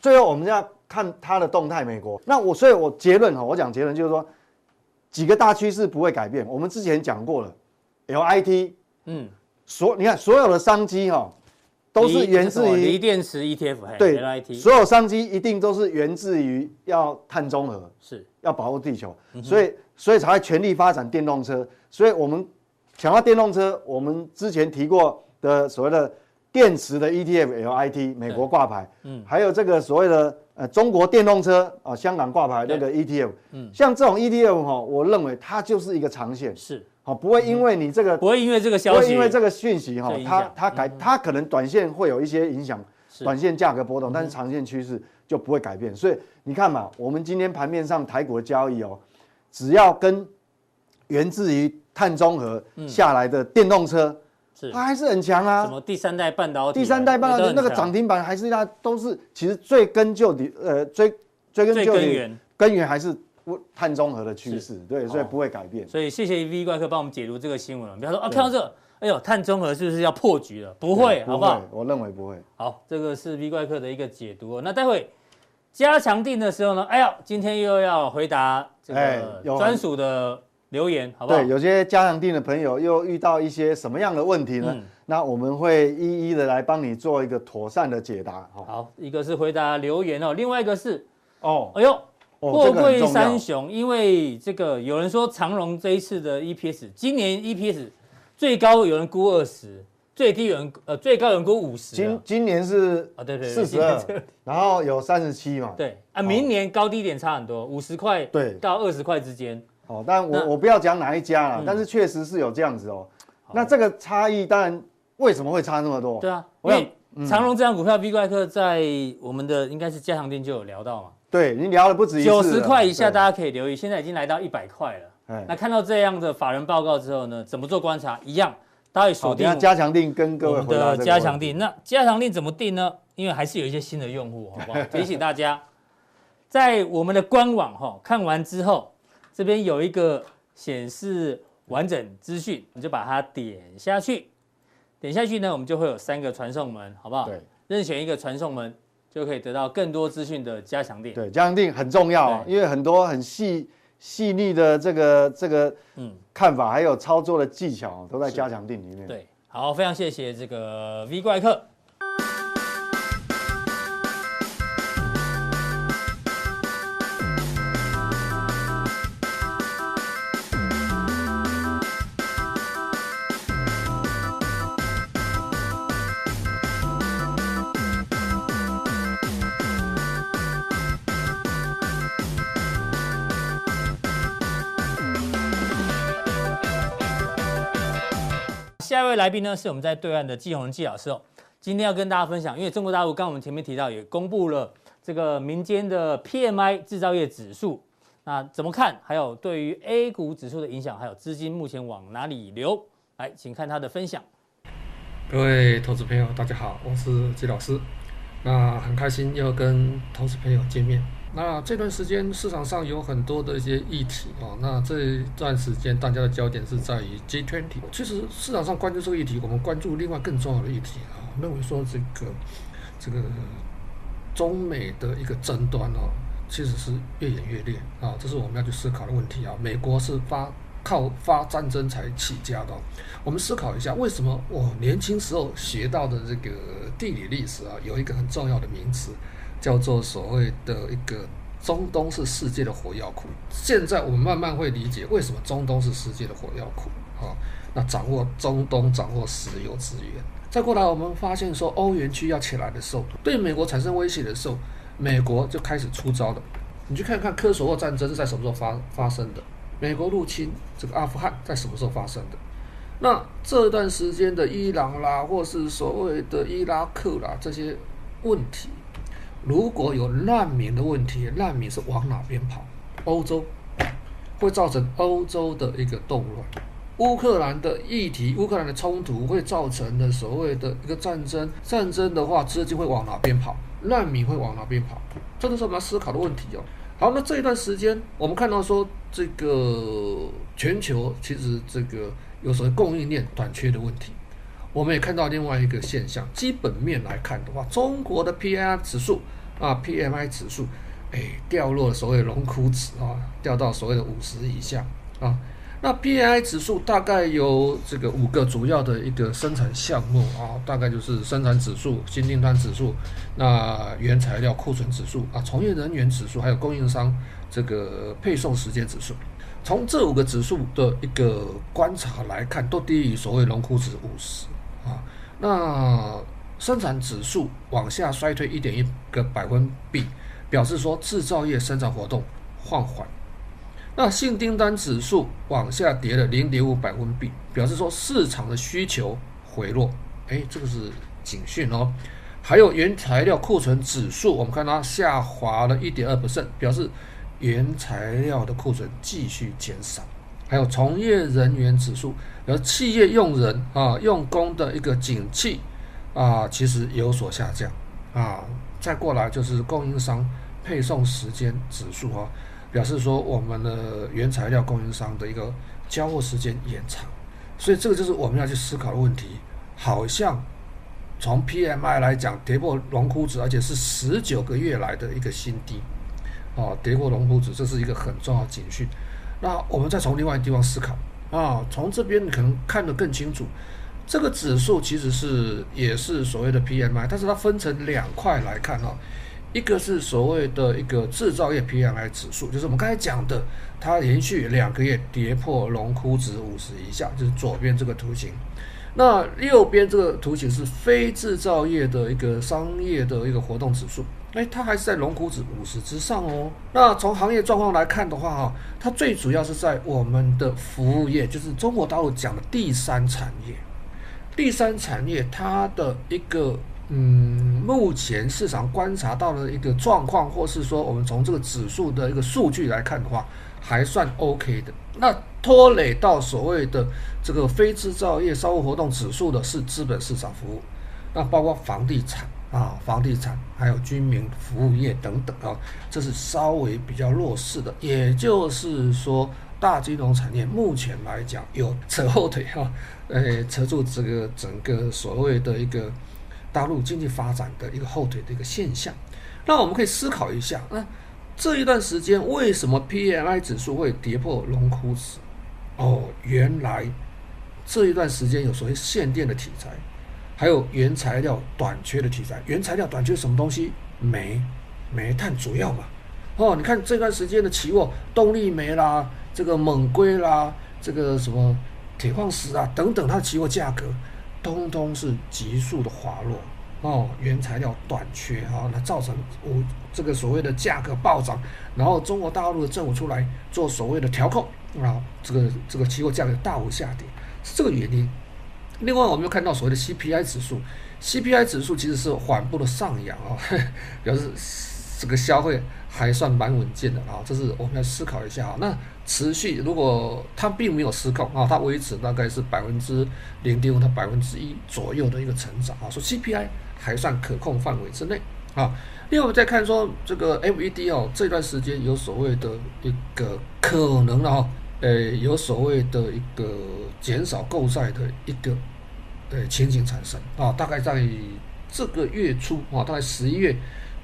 最后我们要看它的动态。美国，那我所以我结论哈，我讲结论就是说，几个大趋势不会改变。我们之前讲过了，LIT，嗯，所你看所有的商机哈，都是源自于锂电池 ETF，对，LIT，所有商机一定都是源自于要碳中和，是。要保护地球，所以所以才会全力发展电动车。所以我们。想要电动车，我们之前提过的所谓的电池的 ETF LIT 美国挂牌，嗯，还有这个所谓的呃中国电动车啊香港挂牌那个 ETF，嗯，像这种 ETF 哈，我认为它就是一个长线，是，好不会因为你这个不会因为这个消息，不会因为这个讯息哈，它它改它可能短线会有一些影响，短线价格波动，但是长线趋势就不会改变。所以你看嘛，我们今天盘面上台股的交易哦，只要跟源自于碳中和下来的电动车，是它还是很强啊。什么第三代半导体？第三代半导体那个涨停板还是它都是，其实最根究底，呃，追追根究底，根源还是碳中和的趋势，对，所以不会改变。所以谢谢 V 怪客帮我们解读这个新闻了。比方说啊，看到这，哎呦，碳中和是不是要破局了？不会，好不好？我认为不会。好，这个是 V 怪客的一个解读。那待会加强定的时候呢？哎呀，今天又要回答这个专属的。留言好不好？对，有些加强定的朋友又遇到一些什么样的问题呢？嗯、那我们会一一的来帮你做一个妥善的解答。好，一个是回答留言哦，另外一个是哦，哎呦，货柜三雄，因为这个有人说长荣这一次的 EPS，今年 EPS 最高有人估二十，最低有人呃最高有人估五十，今今年是啊对对四十二，然后有三十七嘛，对啊，明年高低点差很多，五十块对到二十块之间。哦，但我我不要讲哪一家了，但是确实是有这样子哦。那这个差异当然为什么会差那么多？对啊，因为长荣这张股票，B 怪客在我们的应该是加强店就有聊到嘛。对，你聊了不止一次。九十块以下大家可以留意，现在已经来到一百块了。那看到这样的法人报告之后呢，怎么做观察？一样，大家锁定加强定跟各位的加强定。那加强定怎么定呢？因为还是有一些新的用户，好不好？提醒大家，在我们的官网哈看完之后，这边有一个显示。完整资讯，你就把它点下去，点下去呢，我们就会有三个传送门，好不好？对，任选一个传送门，就可以得到更多资讯的加强定。对，加强定很重要，对因为很多很细细腻的这个这个嗯看法，还有操作的技巧都在加强定里面。对，好，非常谢谢这个 V 怪客。一位来宾呢，是我们在对岸的季宏仁季老师哦。今天要跟大家分享，因为中国大陆刚我们前面提到，也公布了这个民间的 PMI 制造业指数，那怎么看？还有对于 A 股指数的影响，还有资金目前往哪里流？来，请看他的分享。各位投资朋友，大家好，我是季老师。那很开心又跟投资朋友见面。那这段时间市场上有很多的一些议题哦，那这段时间大家的焦点是在于 G20。其实市场上关注这个议题，我们关注另外更重要的议题啊，认为说这个这个中美的一个争端哦，其实是越演越烈啊，这是我们要去思考的问题啊。美国是发靠发战争才起家的，我们思考一下，为什么我年轻时候学到的这个地理历史啊，有一个很重要的名词。叫做所谓的一个中东是世界的火药库。现在我们慢慢会理解为什么中东是世界的火药库啊。那掌握中东，掌握石油资源。再过来，我们发现说欧元区要起来的时候，对美国产生威胁的时候，美国就开始出招了。你去看看科索沃战争是在什么时候发发生的？美国入侵这个阿富汗在什么时候发生的？那这段时间的伊朗啦，或是所谓的伊拉克啦这些问题。如果有难民的问题，难民是往哪边跑？欧洲会造成欧洲的一个动乱。乌克兰的议题，乌克兰的冲突会造成的所谓的一个战争。战争的话，资金会往哪边跑？难民会往哪边跑？这都是我们要思考的问题哦。好，那这一段时间，我们看到说，这个全球其实这个有所谓供应链短缺的问题。我们也看到另外一个现象，基本面来看的话，中国的 PMI 指数啊，PMI 指数，哎，掉落了所谓的荣枯值啊，掉到所谓的五十以下啊。那 PMI 指数大概有这个五个主要的一个生产项目啊，大概就是生产指数、新订单指数、那原材料库存指数啊、从业人员指数，还有供应商这个配送时间指数。从这五个指数的一个观察来看，都低于所谓荣枯值五十。啊，那生产指数往下衰退一点一个百分比，表示说制造业生产活动放缓。那新订单指数往下跌了零点五百分比，表示说市场的需求回落。哎，这个是警讯哦。还有原材料库存指数，我们看它下滑了一点二%，表示原材料的库存继续减少。还有从业人员指数，而企业用人啊用工的一个景气啊，其实有所下降啊。再过来就是供应商配送时间指数啊，表示说我们的原材料供应商的一个交货时间延长，所以这个就是我们要去思考的问题。好像从 PMI 来讲，跌破荣枯值，而且是十九个月来的一个新低啊，跌破荣枯值，这是一个很重要的警讯。那我们再从另外一地方思考啊，从这边你可能看得更清楚。这个指数其实是也是所谓的 PMI，但是它分成两块来看啊，一个是所谓的一个制造业 PMI 指数，就是我们刚才讲的，它连续两个月跌破荣枯值五十以下，就是左边这个图形。那右边这个图形是非制造业的一个商业的一个活动指数，哎，它还是在龙骨指五十之上哦。那从行业状况来看的话，哈，它最主要是在我们的服务业，就是中国大陆讲的第三产业。第三产业它的一个嗯，目前市场观察到的一个状况，或是说我们从这个指数的一个数据来看的话，还算 OK 的。那拖累到所谓的这个非制造业商务活动指数的是资本市场服务，那包括房地产啊、房地产还有居民服务业等等啊，这是稍微比较弱势的。也就是说，大金融产业目前来讲有扯后腿哈，呃，扯住这个整个所谓的一个大陆经济发展的一个后腿的一个现象。那我们可以思考一下，那这一段时间为什么 PMI 指数会跌破龙枯石？哦，原来这一段时间有所谓限电的题材，还有原材料短缺的题材。原材料短缺什么东西？煤、煤炭主要嘛。哦，你看这段时间的期货，动力煤啦，这个锰硅啦，这个什么铁矿石啊等等，它的期货价格，通通是急速的滑落。哦，原材料短缺啊，那造成我这个所谓的价格暴涨，然后中国大陆的政府出来做所谓的调控。啊，这个这个期货价格大幅下跌是这个原因。另外，我们又看到所谓的 CPI 指数，CPI 指数其实是缓步的上扬啊，表示这个消费还算蛮稳健的啊。这是我们要思考一下啊。那持续如果它并没有失控啊，它维持大概是百分之零点五到百分之一左右的一个成长啊，说 CPI 还算可控范围之内啊。另外，我们再看说这个 MED 哦，这段时间有所谓的一个可能啊。呃，有所谓的一个减少购债的一个呃情景产生啊，大概在这个月初啊，大概十一月，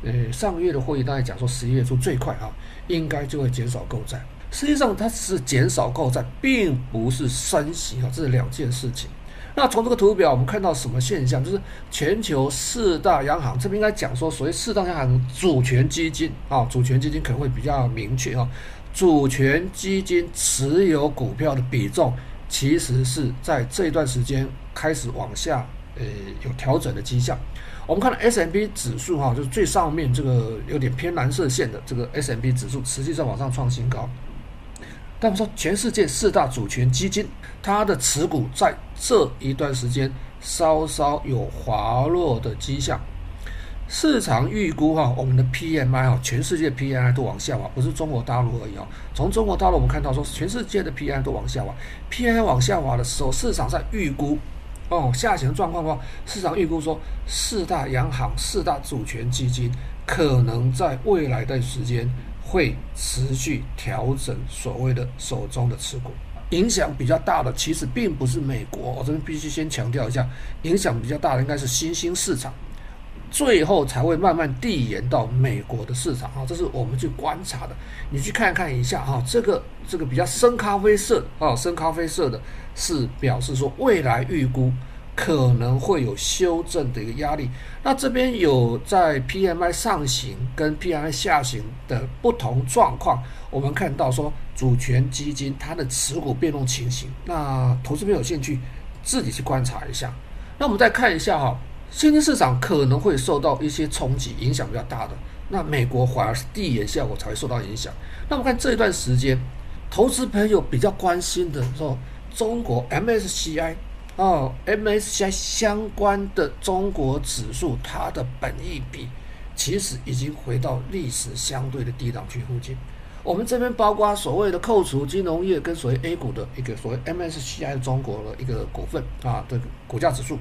呃，上个月的会议大概讲说十一月初最快啊，应该就会减少购债。实际上它是减少购债，并不是升息啊，这是两件事情。那从这个图表我们看到什么现象？就是全球四大央行这边应该讲说，所谓四大央行主权基金啊，主权基金可能会比较明确啊。主权基金持有股票的比重，其实是在这段时间开始往下，呃，有调整的迹象。我们看到 S&P 指数哈，就是最上面这个有点偏蓝色线的这个 S&P 指数，实际上往上创新高。但是说全世界四大主权基金，它的持股在这一段时间稍稍有滑落的迹象。市场预估哈，我们的 PMI 哈，全世界 PMI 都往下滑，不是中国大陆而已啊。从中国大陆我们看到说，全世界的 PMI 都往下滑，PMI 往下滑的时候，市场在预估哦，下行状况的话，市场预估说，四大央行、四大主权基金可能在未来的时间会持续调整所谓的手中的持股，影响比较大的其实并不是美国，我这边必须先强调一下，影响比较大的应该是新兴市场。最后才会慢慢递延到美国的市场啊，这是我们去观察的。你去看看一下哈，这个这个比较深咖啡色啊，深咖啡色的是表示说未来预估可能会有修正的一个压力。那这边有在 PMI 上行跟 PMI 下行的不同状况，我们看到说主权基金它的持股变动情形，那投资朋友有兴趣自己去观察一下。那我们再看一下哈。新兴市场可能会受到一些冲击，影响比较大的。那美国反而是递延效果才会受到影响。那我们看这一段时间，投资朋友比较关心的说，中国 MSCI 哦，MSCI 相关的中国指数，它的本益比其实已经回到历史相对的低档区附近。我们这边包括所谓的扣除金融业跟所谓 A 股的一个所谓 MSCI 中国的一个股份啊的股价指数。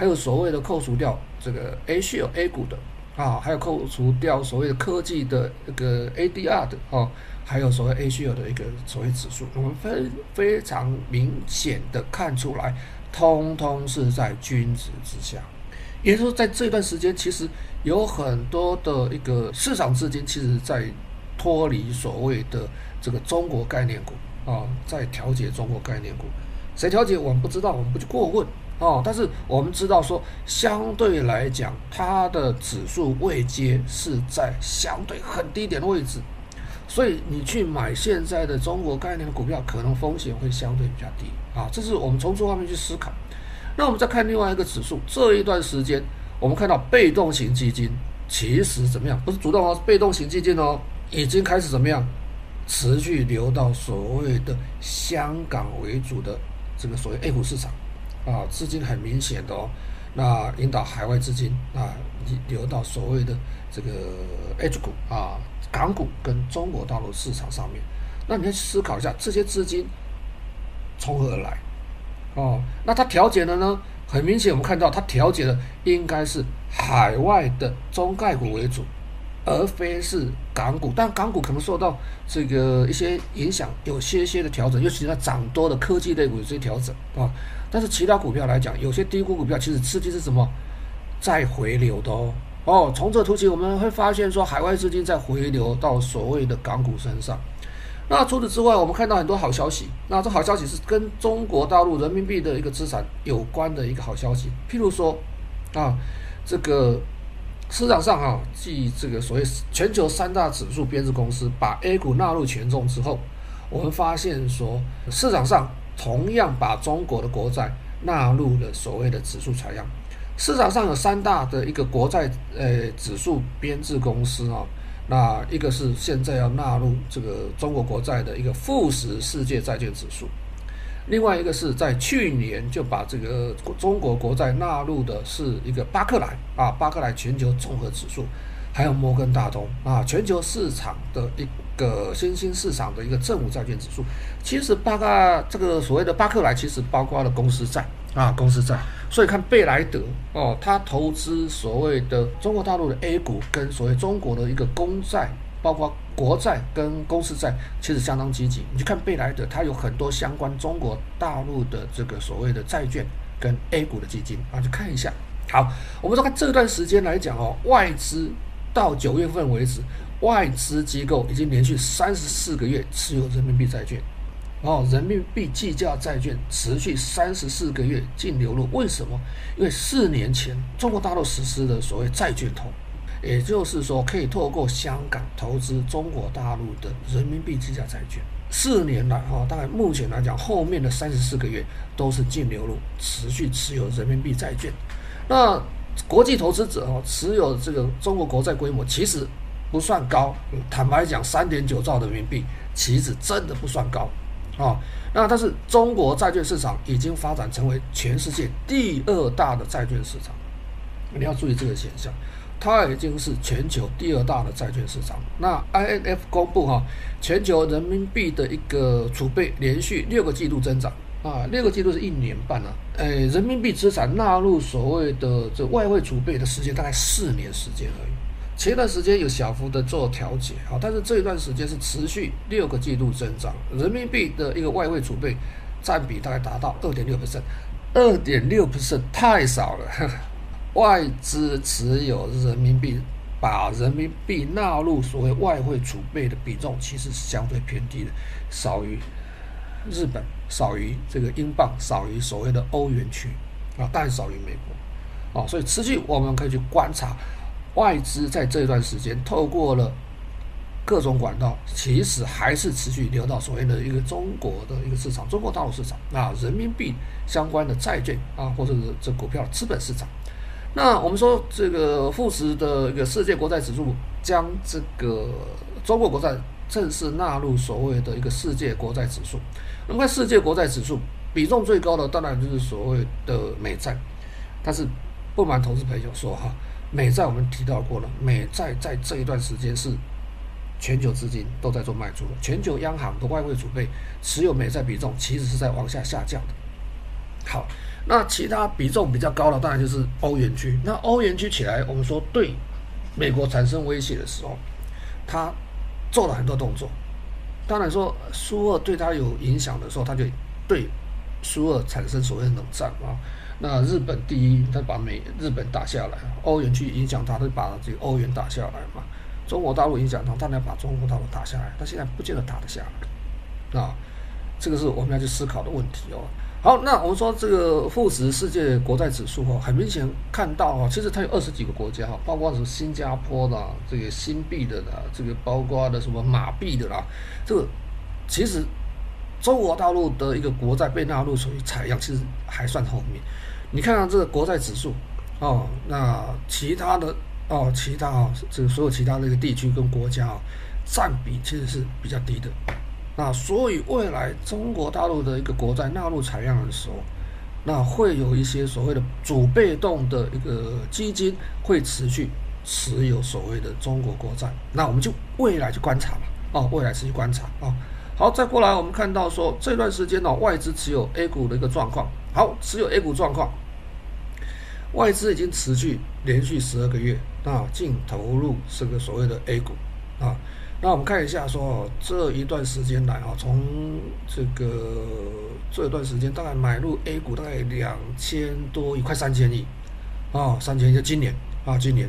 还有所谓的扣除掉这个 A 股 A 股的啊，还有扣除掉所谓的科技的这个 ADR 的啊，还有所谓 A 股的一个所谓指数，我们非非常明显的看出来，通通是在均值之下。也就是说，在这段时间，其实有很多的一个市场资金，其实在脱离所谓的这个中国概念股啊，在调节中国概念股。谁调节我们不知道，我们不去过问。哦，但是我们知道说，相对来讲，它的指数位阶是在相对很低点的位置，所以你去买现在的中国概念的股票，可能风险会相对比较低啊。这是我们从这方面去思考。那我们再看另外一个指数，这一段时间我们看到被动型基金其实怎么样？不是主动哦，被动型基金哦，已经开始怎么样？持续流到所谓的香港为主的这个所谓 A 股市场啊，资金很明显的哦，那引导海外资金啊流到所谓的这个 H 股啊、港股跟中国大陆市场上面。那你要去思考一下，这些资金从何而来？哦，那它调节的呢？很明显，我们看到它调节的应该是海外的中概股为主。而非是港股，但港股可能受到这个一些影响，有些些的调整，尤其是涨多的科技类股有些调整啊。但是其他股票来讲，有些低估股票其实资金是什么在回流的哦。哦，从这图形我们会发现说，海外资金在回流到所谓的港股身上。那除此之外，我们看到很多好消息。那这好消息是跟中国大陆人民币的一个资产有关的一个好消息，譬如说啊，这个。市场上啊，继这个所谓全球三大指数编制公司把 A 股纳入权重之后，我们发现说，市场上同样把中国的国债纳入了所谓的指数采样。市场上有三大的一个国债呃指数编制公司啊，那一个是现在要纳入这个中国国债的一个富时世界债券指数。另外一个是在去年就把这个中国国债纳入的是一个巴克莱啊，巴克莱全球综合指数，还有摩根大通啊，全球市场的一个新兴市场的一个政府债券指数。其实巴克这个所谓的巴克莱，其实包括了公司债啊，公司债。所以看贝莱德哦，他投资所谓的中国大陆的 A 股跟所谓中国的一个公债。包括国债跟公司债其实相当积极。你去看贝莱德，它有很多相关中国大陆的这个所谓的债券跟 A 股的基金啊，去看一下。好，我们说看这段时间来讲哦，外资到九月份为止，外资机构已经连续三十四个月持有人民币债券，哦，人民币计价债券持续三十四个月净流入。为什么？因为四年前中国大陆实施的所谓债券通。也就是说，可以透过香港投资中国大陆的人民币计价债券。四年来，哈，大概目前来讲，后面的三十四个月都是净流入，持续持有人民币债券。那国际投资者哈，持有这个中国国债规模其实不算高。坦白讲，三点九兆人民币其实真的不算高啊。那但是中国债券市场已经发展成为全世界第二大的债券市场，你要注意这个现象。它已经是全球第二大的债券市场。那 INF 公布哈，全球人民币的一个储备连续六个季度增长啊，六个季度是一年半啊。哎，人民币资产纳入所谓的这外汇储备的时间大概四年时间而已。前段时间有小幅的做调节啊，但是这一段时间是持续六个季度增长，人民币的一个外汇储备占比大概达到二点六 percent，二点六 percent 太少了。呵 呵外资持有人民币，把人民币纳入所谓外汇储备的比重，其实是相对偏低的，少于日本，少于这个英镑，少于所谓的欧元区啊，但少于美国啊，所以持续我们可以去观察外资在这段时间透过了各种管道，其实还是持续流到所谓的一个中国的一个市场，中国大陆市场啊，人民币相关的债券啊，或者是这股票资本市场。那我们说，这个富时的一个世界国债指数将这个中国国债正式纳入所谓的一个世界国债指数。那么世界国债指数比重最高的，当然就是所谓的美债。但是不瞒投资朋友说哈，美债我们提到过了，美债在这一段时间是全球资金都在做卖出，全球央行的外汇储备持有美债比重其实是在往下下降的。好。那其他比重比较高的，当然就是欧元区。那欧元区起来，我们说对美国产生威胁的时候，他做了很多动作。当然说苏俄对他有影响的时候，他就对苏俄产生所谓的冷战啊。那日本第一，他把美日本打下来；欧元去影响他，他就把这个欧元打下来嘛。中国大陆影响他，当然把中国大陆打下来。他现在不见得打得下来啊。这个是我们要去思考的问题哦。好，那我们说这个富时世界国债指数哈，很明显看到哈，其实它有二十几个国家哈，包括什么新加坡的这个新币的啦，这个包括的什么马币的啦，这个其实中国大陆的一个国债被纳入属于采样，其实还算后面。你看看这个国债指数哦，那其他的哦，其他啊、哦，这个所有其他的一个地区跟国家啊、哦，占比其实是比较低的。那所以未来中国大陆的一个国债纳入采样的时候，那会有一些所谓的主被动的一个基金会持续持有所谓的中国国债。那我们就未来去观察嘛，哦，未来持续观察啊。好，再过来，我们看到说这段时间呢、外资持有 A 股的一个状况。好，持有 A 股状况，外资已经持续连续十二个月啊，净投入这个所谓的 A 股啊。那我们看一下说，这一段时间来啊，从这个这段时间大概买入 A 股大概两千多亿，快三千亿啊，三千亿。就今年啊，今年。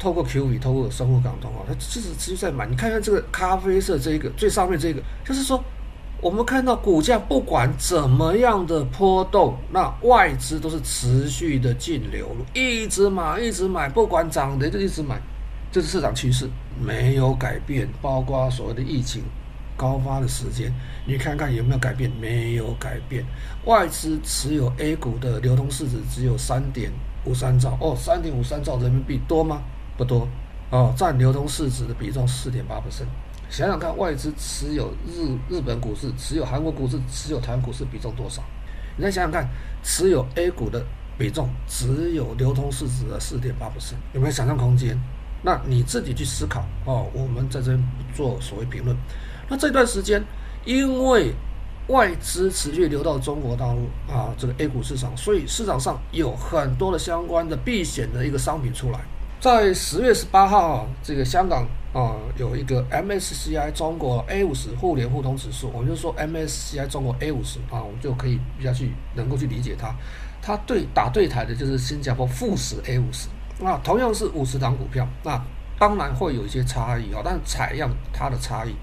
透过 QE，透过深沪港通啊，它其实持续在买。你看看这个咖啡色这一个最上面这个，就是说我们看到股价不管怎么样的波动，那外资都是持续的净流入，一直买，一直买，不管涨跌就一直买，这是市场趋势，没有改变。包括所谓的疫情高发的时间，你看看有没有改变？没有改变。外资持有 A 股的流通市值只有三点五三兆哦，三点五三兆人民币多吗？不多哦，占流通市值的比重四点八%。想想看，外资持有日日本股市、持有韩国股市、持有台湾股市比重多少？你再想想看，持有 A 股的比重只有流通市值的四点八%，有没有想象空间？那你自己去思考哦。我们在这边不做所谓评论。那这段时间，因为外资持续流到中国大陆啊，这个 A 股市场，所以市场上有很多的相关的避险的一个商品出来。在十月十八号啊，这个香港啊有一个 MSCI 中国 A 五十互联互通指数，我们就说 MSCI 中国 A 五十啊，我们就可以比较去能够去理解它。它对打对台的就是新加坡富时 A 五十，那同样是五十档股票，那当然会有一些差异啊，但采样它的差异，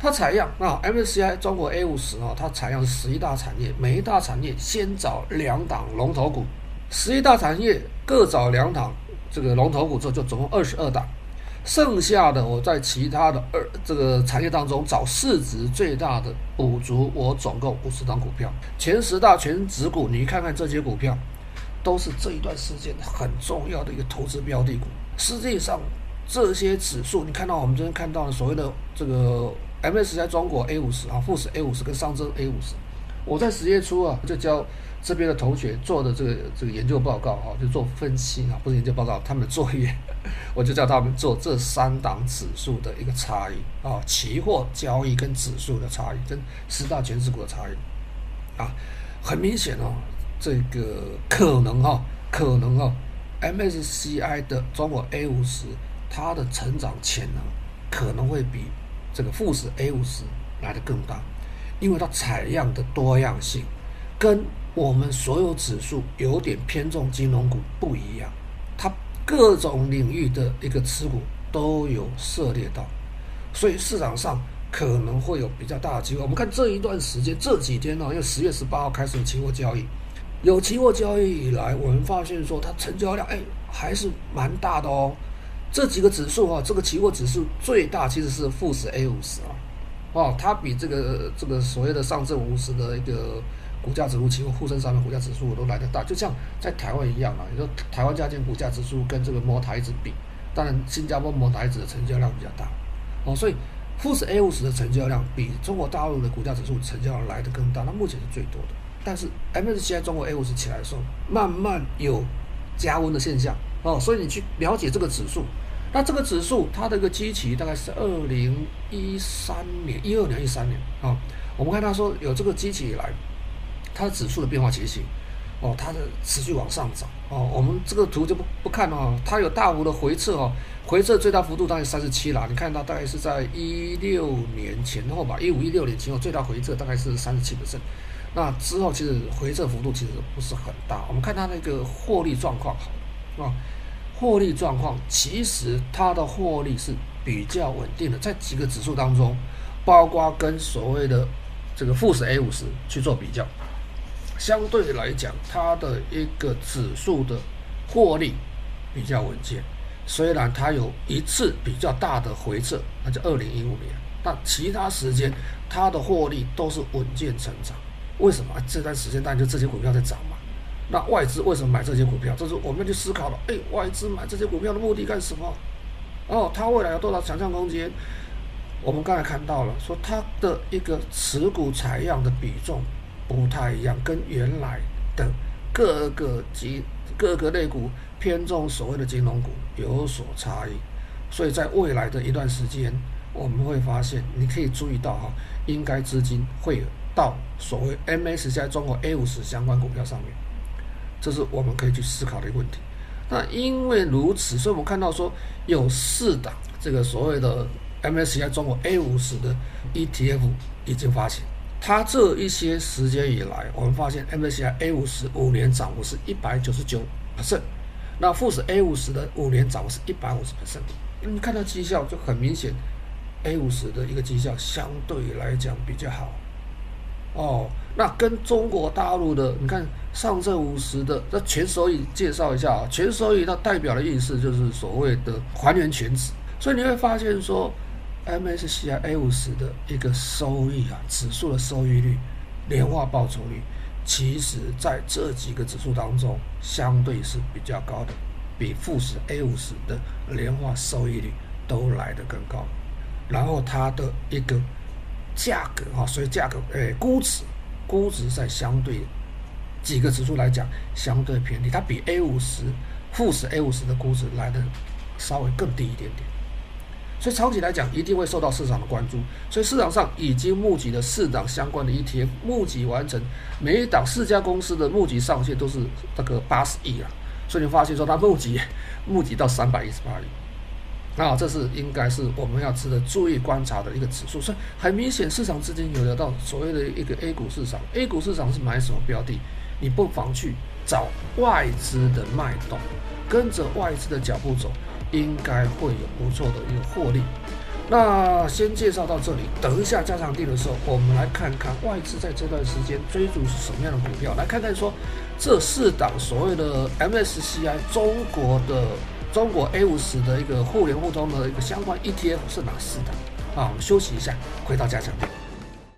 它采样那 MSCI 中国 A 五十啊，它采样十一大产业，每一大产业先找两档龙头股，十一大产业各找两档。这个龙头股之后就总共二十二档，剩下的我在其他的二这个产业当中找市值最大的补足，我总共五十档股票，前十大全值股，你看看这些股票，都是这一段时间很重要的一个投资标的股。实际上这些指数，你看到我们今天看到的所谓的这个 M S 在中国 A 五十啊，富时 A 五十跟上证 A 五十，我在十月初啊就教。这边的同学做的这个这个研究报告啊，就做分析啊，不是研究报告，他们的作业，我就叫他们做这三档指数的一个差异啊，期货交易跟指数的差异，跟十大权值股的差异啊，很明显哦，这个可能哈、哦，可能哈、哦，MSCI 的中国 A 五十，它的成长潜能可能会比这个富时 A 五十来的更大，因为它采样的多样性跟我们所有指数有点偏重金融股不一样，它各种领域的一个持股都有涉猎到，所以市场上可能会有比较大的机会。我们看这一段时间这几天呢，因为十月十八号开始期货交易，有期货交易以来，我们发现说它成交量哎还是蛮大的哦。这几个指数啊，这个期货指数最大其实是富时 A 五十啊，哦，它比这个这个所谓的上证五十的一个。股价指数、期货、沪深三百股价指数都来得大，就像在台湾一样啊。你说台湾加权股价指数跟这个摩台指比，当然新加坡摩台指的成交量比较大哦，所以富时 A 五十的成交量比中国大陆的股价指数成交量来得更大，那目前是最多的。但是 MSCI 中国 A 五十起来的时候，慢慢有加温的现象。哦，所以你去了解这个指数，那这个指数它的一个基期大概是二零一三年、一二年、一三年。啊、哦，我们看它说有这个基期以来。它的指数的变化情形，哦，它的持续往上涨，哦，我们这个图就不不看了，哦，它有大幅的回撤，哦，回撤最大幅度大概三十七啦，你看到大概是在一六年前后吧，一五一六年前后最大回撤大概是三十七%，那之后其实回撤幅度其实不是很大，我们看它那个获利状况好，啊，获利状况其实它的获利是比较稳定的，在几个指数当中，包括跟所谓的这个富时 A 五十去做比较。相对来讲，它的一个指数的获利比较稳健，虽然它有一次比较大的回撤，那就二零一五年，但其他时间它的获利都是稳健成长。为什么？这段时间当然就这些股票在涨嘛，那外资为什么买这些股票？这是我们去思考了。哎，外资买这些股票的目的干什么？哦，它未来有多少想象空间？我们刚才看到了，说它的一个持股采样的比重不太一样，跟原来的各个级各个类股偏重所谓的金融股有所差异。所以在未来的一段时间，我们会发现，你可以注意到哈，应该资金会到所谓 MSCI 中国 A 五十相关股票上面，这是我们可以去思考的一个问题。那因为如此，所以我们看到说有四档这个所谓的。MSCI 中国 A 五十的 ETF 已经发行，它这一些时间以来，我们发现 MSCI A 五十五年涨幅是一百九十九 percent，那富时 A 五十的五年涨幅是一百五十 percent。你看到绩效就很明显，A 五十的一个绩效相对来讲比较好。哦，那跟中国大陆的，你看上证五十的，那全收益介绍一下啊，全收益它代表的意思就是所谓的还原权值，所以你会发现说。MSCI A 五十的一个收益啊，指数的收益率、年化报酬率，其实在这几个指数当中，相对是比较高的，比富时 A 五十的年化收益率都来得更高。然后它的一个价格啊，所以价格诶，估值，估值在相对几个指数来讲，相对偏低，它比 A 五十、富时 A 五十的估值来的稍微更低一点点。所以长期来讲，一定会受到市场的关注。所以市场上已经募集了四档相关的 ETF，募集完成，每一档四家公司的募集上限都是那个八十亿啊。所以你发现说，它募集募集到三百一十八亿，那这是应该是我们要值得注意观察的一个指数。所以很明显，市场资金有流到所谓的一个 A 股市场。A 股市场是买什么标的？你不妨去找外资的脉动，跟着外资的脚步走。应该会有不错的一个获利。那先介绍到这里，等一下加强錠的时候，我们来看看外资在这段时间追逐是什么样的股票。来看看说这四档所谓的 MSCI 中国的中国 A 五十的一个互联互通的一个相关 ETF 是哪四档？啊，我们休息一下，回到加强。